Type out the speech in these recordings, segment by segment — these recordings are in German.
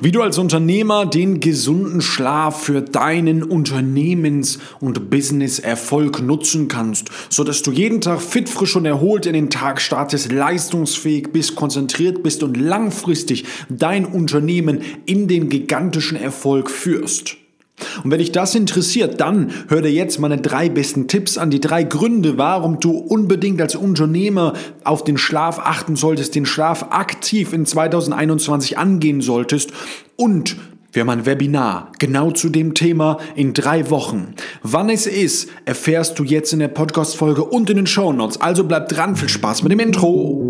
Wie du als Unternehmer den gesunden Schlaf für deinen Unternehmens- und Business-Erfolg nutzen kannst, sodass du jeden Tag fit, frisch und erholt in den Tag startest, leistungsfähig bist, konzentriert bist und langfristig dein Unternehmen in den gigantischen Erfolg führst. Und wenn dich das interessiert, dann hör dir jetzt meine drei besten Tipps an, die drei Gründe, warum du unbedingt als Unternehmer auf den Schlaf achten solltest, den Schlaf aktiv in 2021 angehen solltest und wir haben ein Webinar genau zu dem Thema in drei Wochen. Wann es ist, erfährst du jetzt in der Podcast-Folge und in den Show Notes. Also bleib dran, viel Spaß mit dem Intro.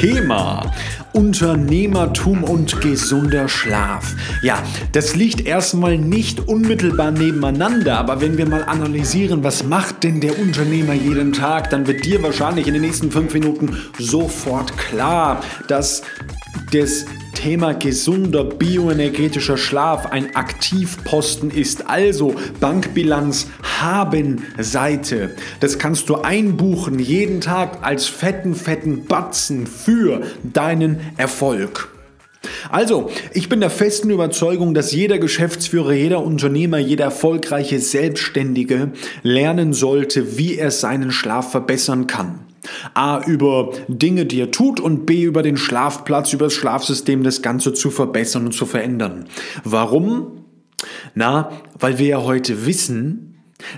Thema. Unternehmertum und gesunder Schlaf. Ja, das liegt erstmal nicht unmittelbar nebeneinander, aber wenn wir mal analysieren, was macht denn der Unternehmer jeden Tag, dann wird dir wahrscheinlich in den nächsten fünf Minuten sofort klar, dass das Thema gesunder bioenergetischer Schlaf ein Aktivposten ist, also Bankbilanz haben Seite. Das kannst du einbuchen jeden Tag als fetten, fetten Batzen für deinen Erfolg. Also, ich bin der festen Überzeugung, dass jeder Geschäftsführer, jeder Unternehmer, jeder erfolgreiche Selbstständige lernen sollte, wie er seinen Schlaf verbessern kann. A über Dinge, die er tut und B über den Schlafplatz, über das Schlafsystem das Ganze zu verbessern und zu verändern. Warum? Na, weil wir ja heute wissen,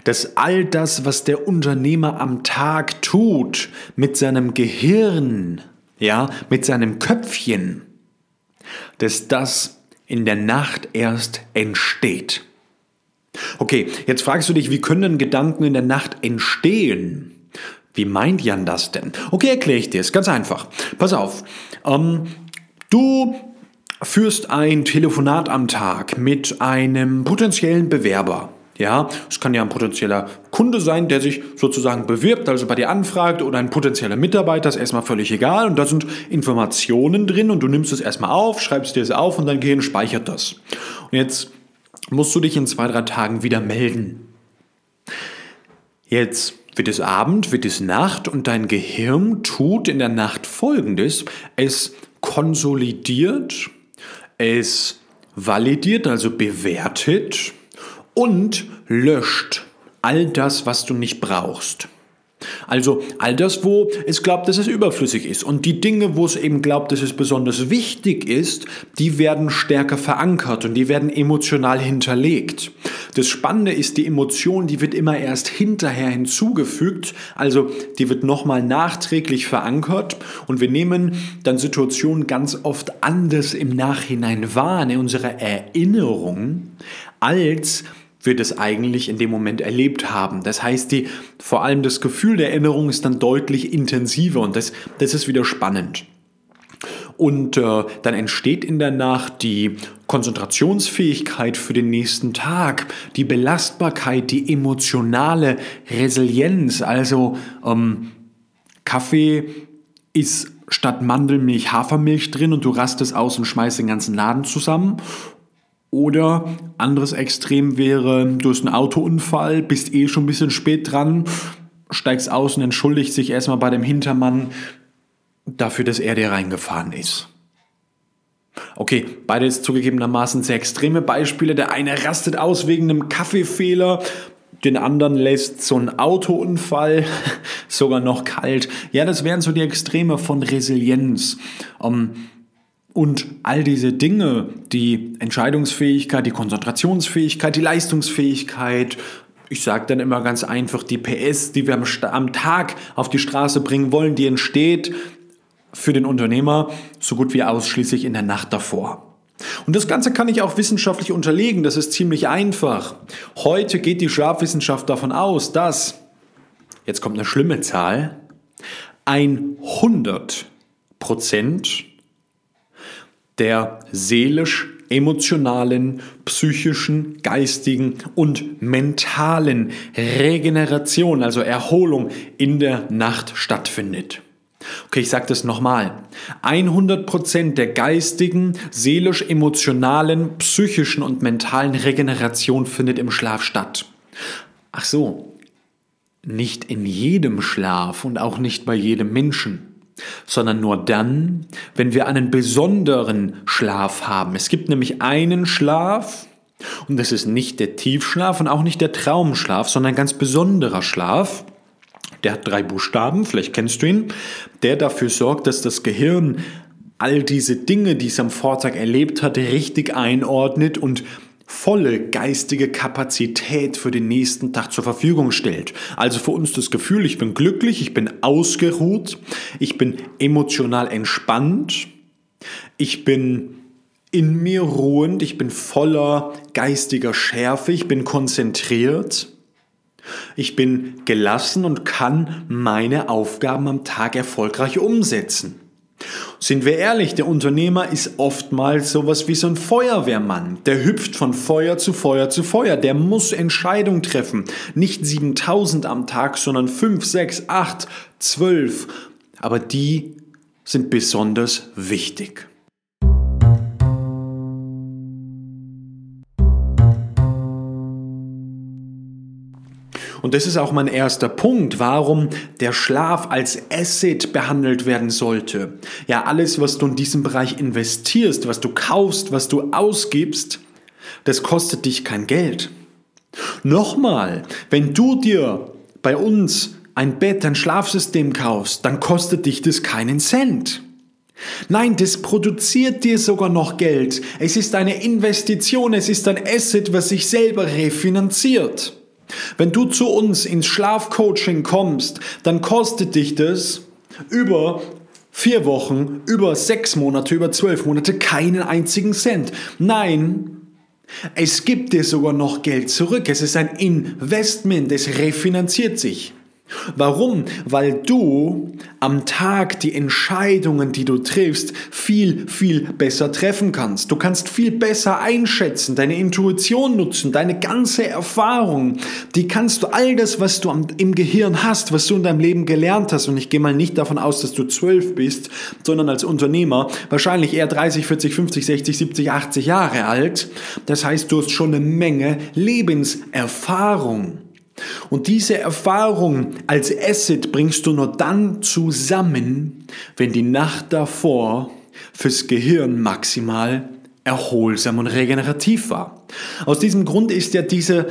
dass all das, was der Unternehmer am Tag tut, mit seinem Gehirn, ja, mit seinem Köpfchen, dass das in der Nacht erst entsteht. Okay, jetzt fragst du dich, wie können Gedanken in der Nacht entstehen? Wie meint Jan das denn? Okay, erkläre ich dir es. Ganz einfach. Pass auf. Ähm, du führst ein Telefonat am Tag mit einem potenziellen Bewerber. Ja, es kann ja ein potenzieller Kunde sein, der sich sozusagen bewirbt, also bei dir anfragt, oder ein potenzieller Mitarbeiter, ist erstmal völlig egal. Und da sind Informationen drin und du nimmst es erstmal auf, schreibst dir es auf und dein Gehirn speichert das. Und jetzt musst du dich in zwei, drei Tagen wieder melden. Jetzt wird es Abend, wird es Nacht und dein Gehirn tut in der Nacht Folgendes. Es konsolidiert, es validiert, also bewertet und löscht all das, was du nicht brauchst. Also all das, wo es glaubt, dass es überflüssig ist. Und die Dinge, wo es eben glaubt, dass es besonders wichtig ist, die werden stärker verankert und die werden emotional hinterlegt. Das Spannende ist, die Emotion, die wird immer erst hinterher hinzugefügt, also die wird nochmal nachträglich verankert und wir nehmen dann Situationen ganz oft anders im Nachhinein wahr in unserer Erinnerung, als wir das eigentlich in dem Moment erlebt haben. Das heißt, die, vor allem das Gefühl der Erinnerung ist dann deutlich intensiver und das, das ist wieder spannend. Und äh, dann entsteht in der Nacht die Konzentrationsfähigkeit für den nächsten Tag, die Belastbarkeit, die emotionale Resilienz. Also ähm, Kaffee ist statt Mandelmilch Hafermilch drin und du rastest aus und schmeißt den ganzen Laden zusammen. Oder anderes Extrem wäre, du hast einen Autounfall, bist eh schon ein bisschen spät dran, steigst aus und entschuldigst dich erstmal bei dem Hintermann dafür, dass er dir reingefahren ist. Okay, beide ist zugegebenermaßen sehr extreme Beispiele. Der eine rastet aus wegen einem Kaffeefehler, den anderen lässt so ein Autounfall sogar noch kalt. Ja, das wären so die Extreme von Resilienz. Ähm, und all diese Dinge, die Entscheidungsfähigkeit, die Konzentrationsfähigkeit, die Leistungsfähigkeit, ich sage dann immer ganz einfach, die PS, die wir am, am Tag auf die Straße bringen wollen, die entsteht für den Unternehmer so gut wie ausschließlich in der Nacht davor. Und das Ganze kann ich auch wissenschaftlich unterlegen, das ist ziemlich einfach. Heute geht die Schlafwissenschaft davon aus, dass, jetzt kommt eine schlimme Zahl, 100 Prozent der seelisch emotionalen, psychischen, geistigen und mentalen Regeneration, also Erholung in der Nacht stattfindet. Okay, ich sage das nochmal. 100% der geistigen, seelisch-emotionalen, psychischen und mentalen Regeneration findet im Schlaf statt. Ach so, nicht in jedem Schlaf und auch nicht bei jedem Menschen sondern nur dann, wenn wir einen besonderen Schlaf haben. Es gibt nämlich einen Schlaf, und das ist nicht der Tiefschlaf und auch nicht der Traumschlaf, sondern ein ganz besonderer Schlaf. Der hat drei Buchstaben, vielleicht kennst du ihn, der dafür sorgt, dass das Gehirn all diese Dinge, die es am Vortag erlebt hat, richtig einordnet und volle geistige Kapazität für den nächsten Tag zur Verfügung stellt. Also für uns das Gefühl, ich bin glücklich, ich bin ausgeruht, ich bin emotional entspannt, ich bin in mir ruhend, ich bin voller geistiger Schärfe, ich bin konzentriert, ich bin gelassen und kann meine Aufgaben am Tag erfolgreich umsetzen. Sind wir ehrlich, der Unternehmer ist oftmals sowas wie so ein Feuerwehrmann. Der hüpft von Feuer zu Feuer zu Feuer. Der muss Entscheidungen treffen. Nicht 7000 am Tag, sondern 5, 6, 8, 12. Aber die sind besonders wichtig. Und das ist auch mein erster Punkt, warum der Schlaf als Asset behandelt werden sollte. Ja, alles, was du in diesem Bereich investierst, was du kaufst, was du ausgibst, das kostet dich kein Geld. Nochmal, wenn du dir bei uns ein Bett, ein Schlafsystem kaufst, dann kostet dich das keinen Cent. Nein, das produziert dir sogar noch Geld. Es ist eine Investition, es ist ein Asset, was sich selber refinanziert. Wenn du zu uns ins Schlafcoaching kommst, dann kostet dich das über vier Wochen, über sechs Monate, über zwölf Monate keinen einzigen Cent. Nein, es gibt dir sogar noch Geld zurück. Es ist ein Investment, es refinanziert sich. Warum? Weil du am Tag die Entscheidungen, die du triffst, viel, viel besser treffen kannst. Du kannst viel besser einschätzen, deine Intuition nutzen, deine ganze Erfahrung. Die kannst du, all das, was du im Gehirn hast, was du in deinem Leben gelernt hast, und ich gehe mal nicht davon aus, dass du zwölf bist, sondern als Unternehmer wahrscheinlich eher 30, 40, 50, 60, 70, 80 Jahre alt. Das heißt, du hast schon eine Menge Lebenserfahrung. Und diese Erfahrung als Asset bringst du nur dann zusammen, wenn die Nacht davor fürs Gehirn maximal erholsam und regenerativ war. Aus diesem Grund ist ja diese,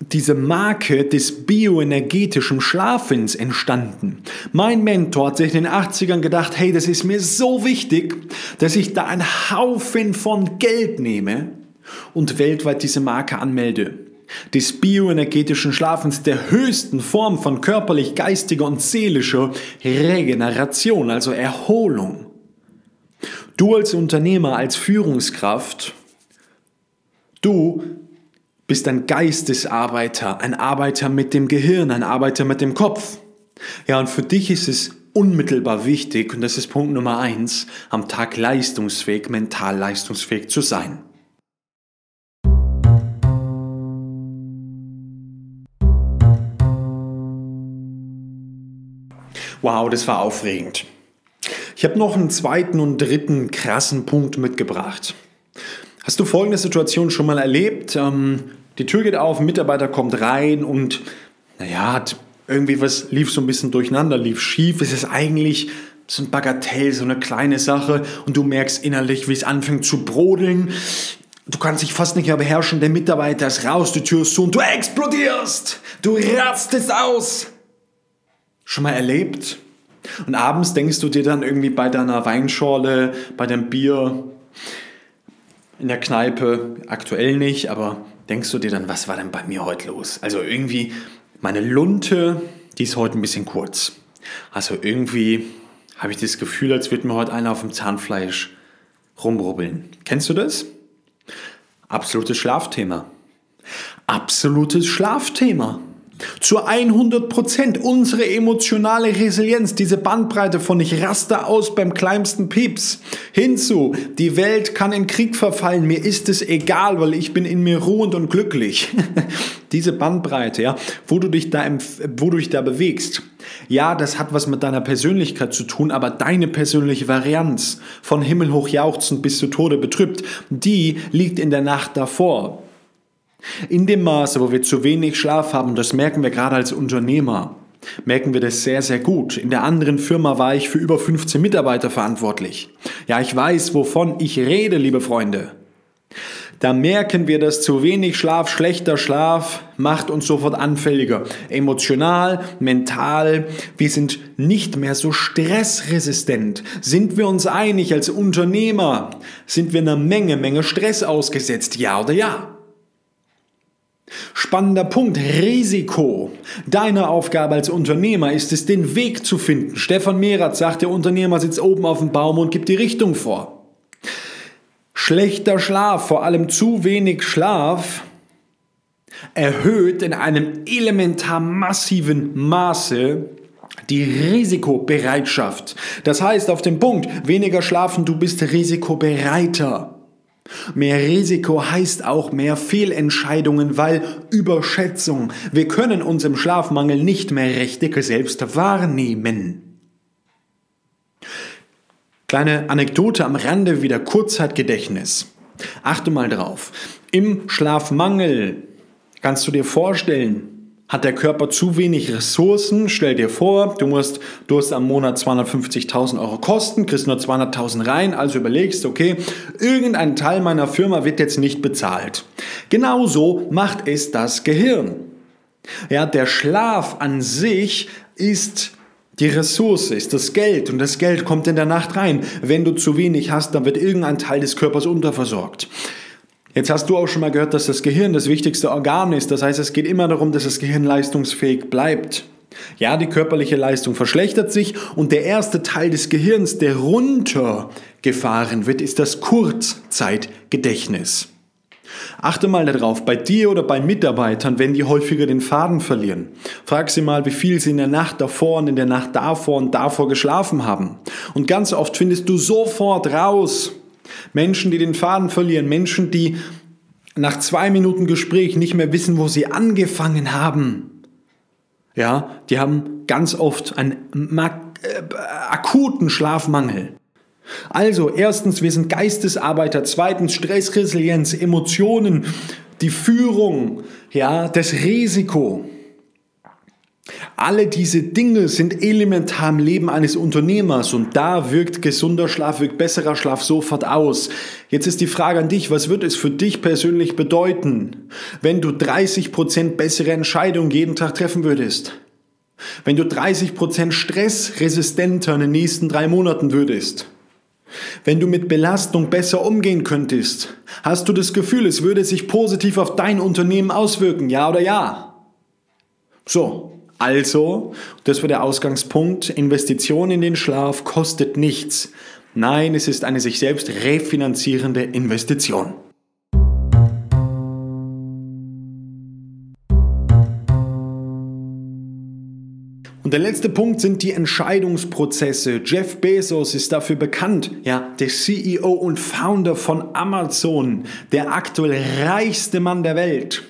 diese Marke des bioenergetischen Schlafens entstanden. Mein Mentor hat sich in den 80ern gedacht, hey, das ist mir so wichtig, dass ich da einen Haufen von Geld nehme und weltweit diese Marke anmelde des bioenergetischen Schlafens, der höchsten Form von körperlich, geistiger und seelischer Regeneration, also Erholung. Du als Unternehmer, als Führungskraft, du bist ein Geistesarbeiter, ein Arbeiter mit dem Gehirn, ein Arbeiter mit dem Kopf. Ja, und für dich ist es unmittelbar wichtig, und das ist Punkt Nummer eins, am Tag leistungsfähig, mental leistungsfähig zu sein. Wow, das war aufregend. Ich habe noch einen zweiten und dritten krassen Punkt mitgebracht. Hast du folgende Situation schon mal erlebt? Ähm, die Tür geht auf, ein Mitarbeiter kommt rein und naja, hat irgendwie was lief so ein bisschen durcheinander, lief schief. Es ist eigentlich so ein Bagatell, so eine kleine Sache und du merkst innerlich, wie es anfängt zu brodeln. Du kannst dich fast nicht mehr beherrschen, der Mitarbeiter ist raus, die Tür ist zu und du explodierst. Du rastest aus schon mal erlebt? Und abends denkst du dir dann irgendwie bei deiner Weinschorle, bei deinem Bier in der Kneipe, aktuell nicht, aber denkst du dir dann, was war denn bei mir heute los? Also irgendwie, meine Lunte, die ist heute ein bisschen kurz. Also irgendwie habe ich das Gefühl, als würde mir heute einer auf dem Zahnfleisch rumrubbeln. Kennst du das? Absolutes Schlafthema. Absolutes Schlafthema. Zu 100 Prozent unsere emotionale Resilienz, diese Bandbreite von ich raste aus beim kleinsten Pieps hinzu, die Welt kann in Krieg verfallen, mir ist es egal, weil ich bin in mir ruhend und glücklich. diese Bandbreite, ja, wo du dich da, wo du dich da bewegst. Ja, das hat was mit deiner Persönlichkeit zu tun, aber deine persönliche Varianz von himmelhoch jauchzend bis zu Tode betrübt, die liegt in der Nacht davor. In dem Maße, wo wir zu wenig Schlaf haben, das merken wir gerade als Unternehmer, merken wir das sehr, sehr gut. In der anderen Firma war ich für über 15 Mitarbeiter verantwortlich. Ja, ich weiß, wovon ich rede, liebe Freunde. Da merken wir, dass zu wenig Schlaf, schlechter Schlaf macht uns sofort anfälliger. Emotional, mental. Wir sind nicht mehr so stressresistent. Sind wir uns einig als Unternehmer? Sind wir einer Menge, Menge Stress ausgesetzt? Ja oder ja? Spannender Punkt, Risiko. Deine Aufgabe als Unternehmer ist es, den Weg zu finden. Stefan Mehrath sagt, der Unternehmer sitzt oben auf dem Baum und gibt die Richtung vor. Schlechter Schlaf, vor allem zu wenig Schlaf, erhöht in einem elementar massiven Maße die Risikobereitschaft. Das heißt auf dem Punkt, weniger schlafen, du bist risikobereiter. Mehr Risiko heißt auch mehr Fehlentscheidungen, weil Überschätzung. Wir können uns im Schlafmangel nicht mehr richtig selbst wahrnehmen. Kleine Anekdote am Rande wieder Kurzzeitgedächtnis. Achte mal drauf. Im Schlafmangel kannst du dir vorstellen, hat der Körper zu wenig Ressourcen? Stell dir vor, du musst, du hast am Monat 250.000 Euro Kosten, kriegst nur 200.000 rein, also überlegst, okay, irgendein Teil meiner Firma wird jetzt nicht bezahlt. Genauso macht es das Gehirn. Ja, der Schlaf an sich ist die Ressource ist das Geld und das Geld kommt in der Nacht rein. Wenn du zu wenig hast, dann wird irgendein Teil des Körpers unterversorgt. Jetzt hast du auch schon mal gehört, dass das Gehirn das wichtigste Organ ist. Das heißt, es geht immer darum, dass das Gehirn leistungsfähig bleibt. Ja, die körperliche Leistung verschlechtert sich und der erste Teil des Gehirns, der runtergefahren wird, ist das Kurzzeitgedächtnis. Achte mal darauf, bei dir oder bei Mitarbeitern, wenn die häufiger den Faden verlieren. Frag sie mal, wie viel sie in der Nacht davor und in der Nacht davor und davor geschlafen haben. Und ganz oft findest du sofort raus, Menschen, die den Faden verlieren, Menschen, die nach zwei Minuten Gespräch nicht mehr wissen, wo sie angefangen haben. Ja, die haben ganz oft einen äh, akuten Schlafmangel. Also, erstens, wir sind Geistesarbeiter. Zweitens, Stressresilienz, Emotionen, die Führung, ja, das Risiko. Alle diese Dinge sind elementar im Leben eines Unternehmers und da wirkt gesunder Schlaf, wirkt besserer Schlaf sofort aus. Jetzt ist die Frage an dich, was wird es für dich persönlich bedeuten, wenn du 30% bessere Entscheidungen jeden Tag treffen würdest? Wenn du 30% stressresistenter in den nächsten drei Monaten würdest? Wenn du mit Belastung besser umgehen könntest, hast du das Gefühl, es würde sich positiv auf dein Unternehmen auswirken, ja oder ja? So, also, das war der Ausgangspunkt, Investition in den Schlaf kostet nichts. Nein, es ist eine sich selbst refinanzierende Investition. Und der letzte Punkt sind die Entscheidungsprozesse. Jeff Bezos ist dafür bekannt, ja, der CEO und Founder von Amazon, der aktuell reichste Mann der Welt.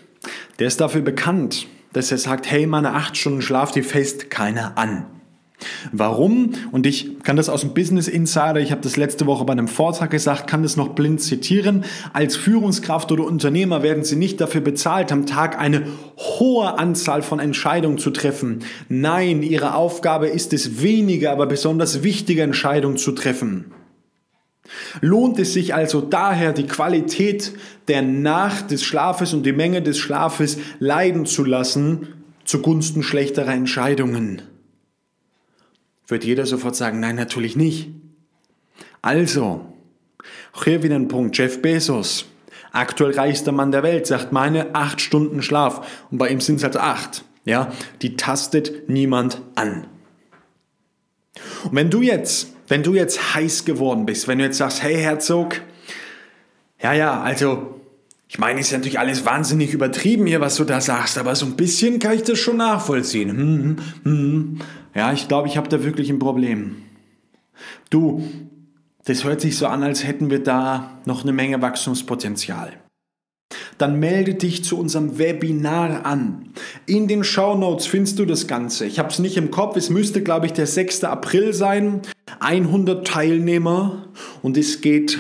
Der ist dafür bekannt, dass er sagt, hey, meine acht Stunden Schlaf, die fest keiner an. Warum? Und ich kann das aus dem Business Insider, ich habe das letzte Woche bei einem Vortrag gesagt, kann das noch blind zitieren. Als Führungskraft oder Unternehmer werden Sie nicht dafür bezahlt, am Tag eine hohe Anzahl von Entscheidungen zu treffen. Nein, Ihre Aufgabe ist es, wenige, aber besonders wichtige Entscheidungen zu treffen. Lohnt es sich also daher, die Qualität der Nacht des Schlafes und die Menge des Schlafes leiden zu lassen zugunsten schlechterer Entscheidungen? Wird jeder sofort sagen, nein, natürlich nicht. Also, auch hier wieder ein Punkt. Jeff Bezos, aktuell reichster Mann der Welt, sagt meine acht Stunden Schlaf und bei ihm sind es halt acht. Ja, die tastet niemand an. Und wenn du jetzt wenn du jetzt heiß geworden bist, wenn du jetzt sagst, hey Herzog, ja, ja, also Ich meine, ist ja natürlich alles wahnsinnig übertrieben hier, was du da sagst, aber so ein bisschen kann ich das schon nachvollziehen. Hm, hm, hm. Ja, ich glaube, ich habe da wirklich ein Problem. Du, das hört sich so an, als hätten wir da noch eine Menge Wachstumspotenzial. Dann melde dich zu unserem Webinar an. In den Show Notes findest du das Ganze. Ich habe es nicht im Kopf, es müsste, glaube ich, der 6. April sein. 100 Teilnehmer und es geht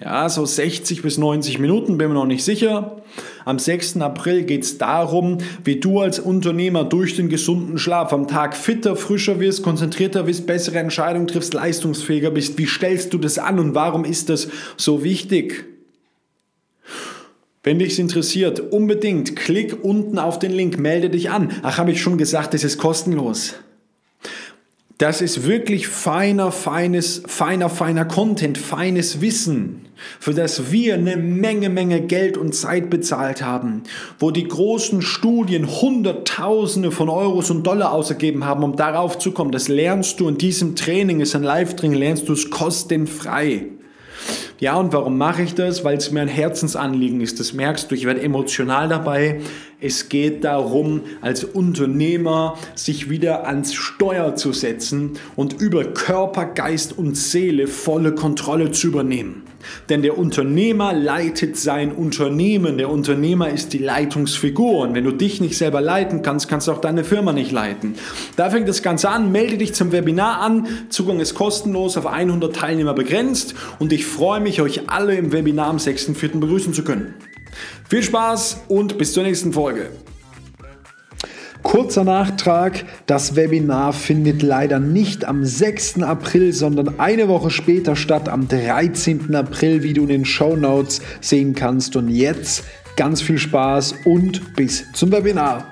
ja, so 60 bis 90 Minuten, bin mir noch nicht sicher. Am 6. April geht es darum, wie du als Unternehmer durch den gesunden Schlaf am Tag fitter, frischer wirst, konzentrierter wirst, bessere Entscheidungen triffst, leistungsfähiger bist. Wie stellst du das an und warum ist das so wichtig? Wenn dich interessiert, unbedingt klick unten auf den Link, melde dich an. Ach, habe ich schon gesagt, es ist kostenlos. Das ist wirklich feiner, feines, feiner, feiner Content, feines Wissen, für das wir eine Menge, Menge Geld und Zeit bezahlt haben, wo die großen Studien Hunderttausende von Euros und Dollar ausgegeben haben, um darauf zu kommen. Das lernst du in diesem Training, ist ein Live-Training, lernst du es kostenfrei. Ja, und warum mache ich das? Weil es mir ein Herzensanliegen ist. Das merkst du, ich werde emotional dabei. Es geht darum, als Unternehmer sich wieder ans Steuer zu setzen und über Körper, Geist und Seele volle Kontrolle zu übernehmen. Denn der Unternehmer leitet sein Unternehmen. Der Unternehmer ist die Leitungsfigur. Und wenn du dich nicht selber leiten kannst, kannst du auch deine Firma nicht leiten. Da fängt das Ganze an. Melde dich zum Webinar an. Zugang ist kostenlos, auf 100 Teilnehmer begrenzt. Und ich freue mich, euch alle im Webinar am 6.4. begrüßen zu können. Viel Spaß und bis zur nächsten Folge. Kurzer Nachtrag, das Webinar findet leider nicht am 6. April, sondern eine Woche später statt, am 13. April, wie du in den Show Notes sehen kannst. Und jetzt ganz viel Spaß und bis zum Webinar.